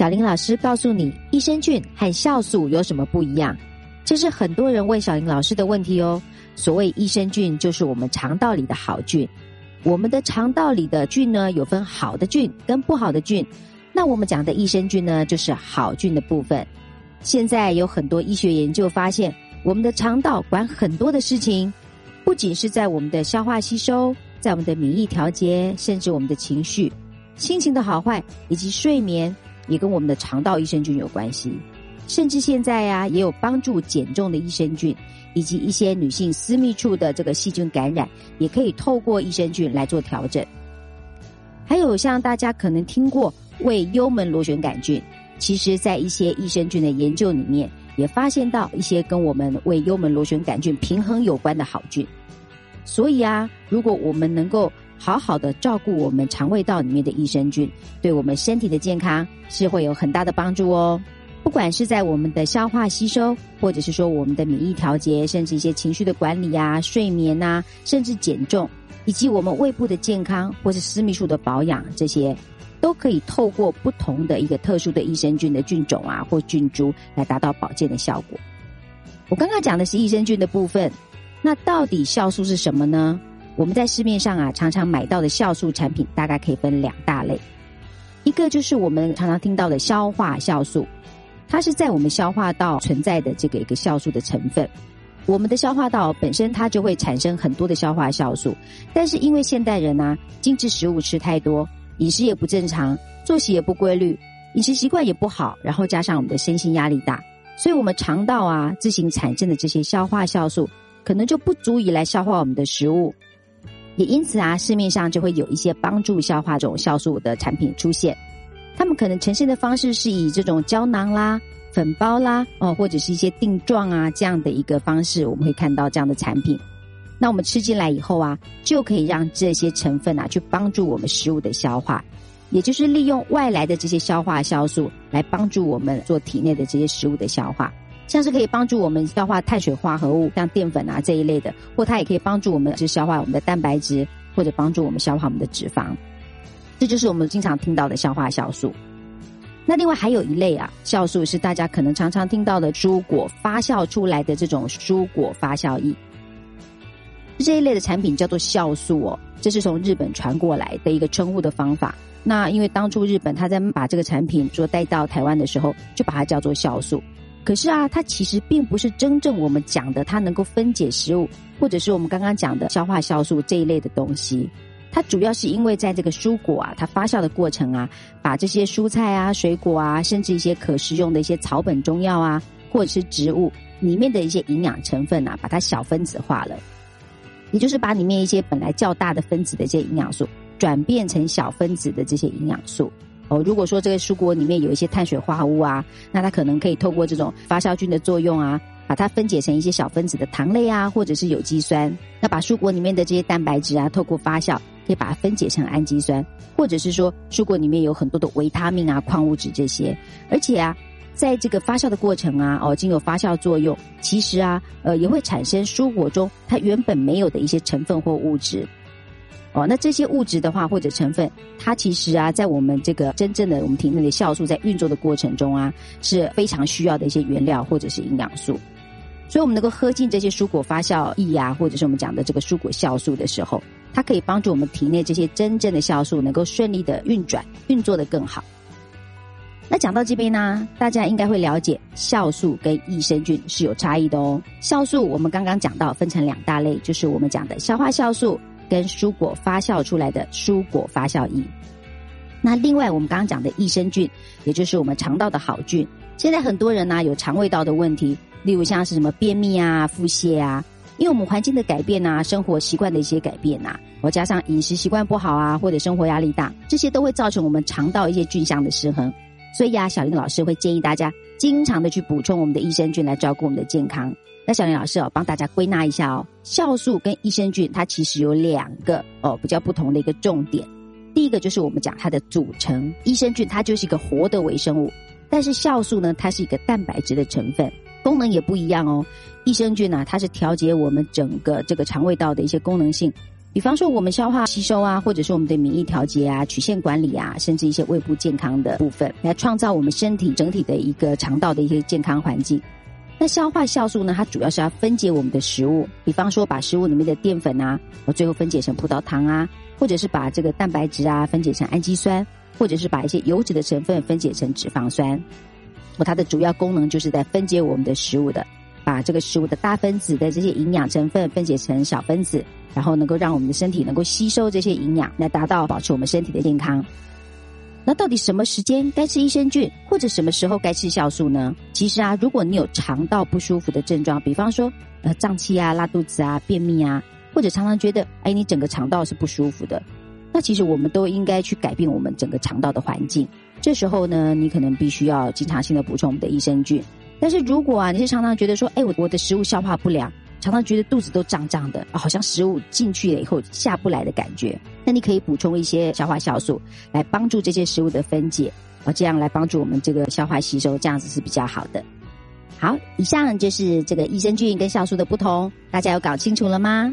小林老师告诉你，益生菌和酵素有什么不一样？这是很多人问小林老师的问题哦。所谓益生菌，就是我们肠道里的好菌。我们的肠道里的菌呢，有分好的菌跟不好的菌。那我们讲的益生菌呢，就是好菌的部分。现在有很多医学研究发现，我们的肠道管很多的事情，不仅是在我们的消化吸收，在我们的免疫调节，甚至我们的情绪、心情的好坏以及睡眠。也跟我们的肠道益生菌有关系，甚至现在呀，也有帮助减重的益生菌，以及一些女性私密处的这个细菌感染，也可以透过益生菌来做调整。还有像大家可能听过胃幽门螺旋杆菌，其实在一些益生菌的研究里面，也发现到一些跟我们胃幽门螺旋杆菌平衡有关的好菌。所以啊，如果我们能够好好的照顾我们肠胃道里面的益生菌，对我们身体的健康是会有很大的帮助哦。不管是在我们的消化吸收，或者是说我们的免疫调节，甚至一些情绪的管理啊、睡眠啊，甚至减重，以及我们胃部的健康或是私密处的保养，这些都可以透过不同的一个特殊的益生菌的菌种啊或菌株来达到保健的效果。我刚刚讲的是益生菌的部分，那到底酵素是什么呢？我们在市面上啊，常常买到的酵素产品大概可以分两大类，一个就是我们常常听到的消化酵素，它是在我们消化道存在的这个一个酵素的成分。我们的消化道本身它就会产生很多的消化酵素，但是因为现代人啊，精致食物吃太多，饮食也不正常，作息也不规律，饮食习惯也不好，然后加上我们的身心压力大，所以我们肠道啊自行产生的这些消化酵素，可能就不足以来消化我们的食物。也因此啊，市面上就会有一些帮助消化这种酵素的产品出现。他们可能呈现的方式是以这种胶囊啦、粉包啦，哦，或者是一些定状啊这样的一个方式，我们会看到这样的产品。那我们吃进来以后啊，就可以让这些成分啊去帮助我们食物的消化，也就是利用外来的这些消化酵素来帮助我们做体内的这些食物的消化。像是可以帮助我们消化碳水化合物，像淀粉啊这一类的，或它也可以帮助我们去消化我们的蛋白质，或者帮助我们消化我们的脂肪。这就是我们经常听到的消化酵素。那另外还有一类啊，酵素是大家可能常常听到的蔬果发酵出来的这种蔬果发酵液。这一类的产品叫做酵素哦，这是从日本传过来的一个称呼的方法。那因为当初日本他在把这个产品说带到台湾的时候，就把它叫做酵素。可是啊，它其实并不是真正我们讲的，它能够分解食物，或者是我们刚刚讲的消化酵素这一类的东西。它主要是因为在这个蔬果啊，它发酵的过程啊，把这些蔬菜啊、水果啊，甚至一些可食用的一些草本中药啊，或者是植物里面的一些营养成分啊，把它小分子化了，也就是把里面一些本来较大的分子的这些营养素，转变成小分子的这些营养素。哦，如果说这个蔬果里面有一些碳水化合物啊，那它可能可以透过这种发酵菌的作用啊，把它分解成一些小分子的糖类啊，或者是有机酸。那把蔬果里面的这些蛋白质啊，透过发酵可以把它分解成氨基酸，或者是说蔬果里面有很多的维他命啊、矿物质这些。而且啊，在这个发酵的过程啊，哦，经有发酵作用，其实啊，呃，也会产生蔬果中它原本没有的一些成分或物质。哦，那这些物质的话，或者成分，它其实啊，在我们这个真正的我们体内的酵素在运作的过程中啊，是非常需要的一些原料或者是营养素。所以，我们能够喝进这些蔬果发酵液啊，或者是我们讲的这个蔬果酵素的时候，它可以帮助我们体内这些真正的酵素能够顺利的运转，运作的更好。那讲到这边呢，大家应该会了解酵素跟益生菌是有差异的哦。酵素我们刚刚讲到分成两大类，就是我们讲的消化酵素。跟蔬果发酵出来的蔬果发酵液，那另外我们刚刚讲的益生菌，也就是我们肠道的好菌。现在很多人呢有肠胃道的问题，例如像是什么便秘啊、腹泻啊，因为我们环境的改变啊、生活习惯的一些改变啊，或加上饮食习惯不好啊，或者生活压力大，这些都会造成我们肠道一些菌相的失衡。所以啊，小林老师会建议大家经常的去补充我们的益生菌，来照顾我们的健康。那小林老师哦，帮大家归纳一下哦，酵素跟益生菌它其实有两个哦比较不同的一个重点。第一个就是我们讲它的组成，益生菌它就是一个活的微生物，但是酵素呢，它是一个蛋白质的成分，功能也不一样哦。益生菌呢，它是调节我们整个这个肠胃道的一些功能性，比方说我们消化吸收啊，或者是我们的免疫调节啊、曲线管理啊，甚至一些胃部健康的部分，来创造我们身体整体的一个肠道的一些健康环境。那消化酵素呢，它主要是要分解我们的食物，比方说把食物里面的淀粉啊，我最后分解成葡萄糖啊，或者是把这个蛋白质啊分解成氨基酸，或者是把一些油脂的成分分解成脂肪酸。我它的主要功能就是在分解我们的食物的。把这个食物的大分子的这些营养成分分解成小分子，然后能够让我们的身体能够吸收这些营养，来达到保持我们身体的健康。那到底什么时间该吃益生菌，或者什么时候该吃酵素呢？其实啊，如果你有肠道不舒服的症状，比方说呃胀气啊、拉肚子啊、便秘啊，或者常常觉得哎你整个肠道是不舒服的，那其实我们都应该去改变我们整个肠道的环境。这时候呢，你可能必须要经常性的补充我们的益生菌。但是如果啊，你是常常觉得说，哎，我我的食物消化不良，常常觉得肚子都胀胀的，好像食物进去了以后下不来的感觉，那你可以补充一些消化酵素，来帮助这些食物的分解，啊，这样来帮助我们这个消化吸收，这样子是比较好的。好，以上就是这个益生菌跟酵素的不同，大家有搞清楚了吗？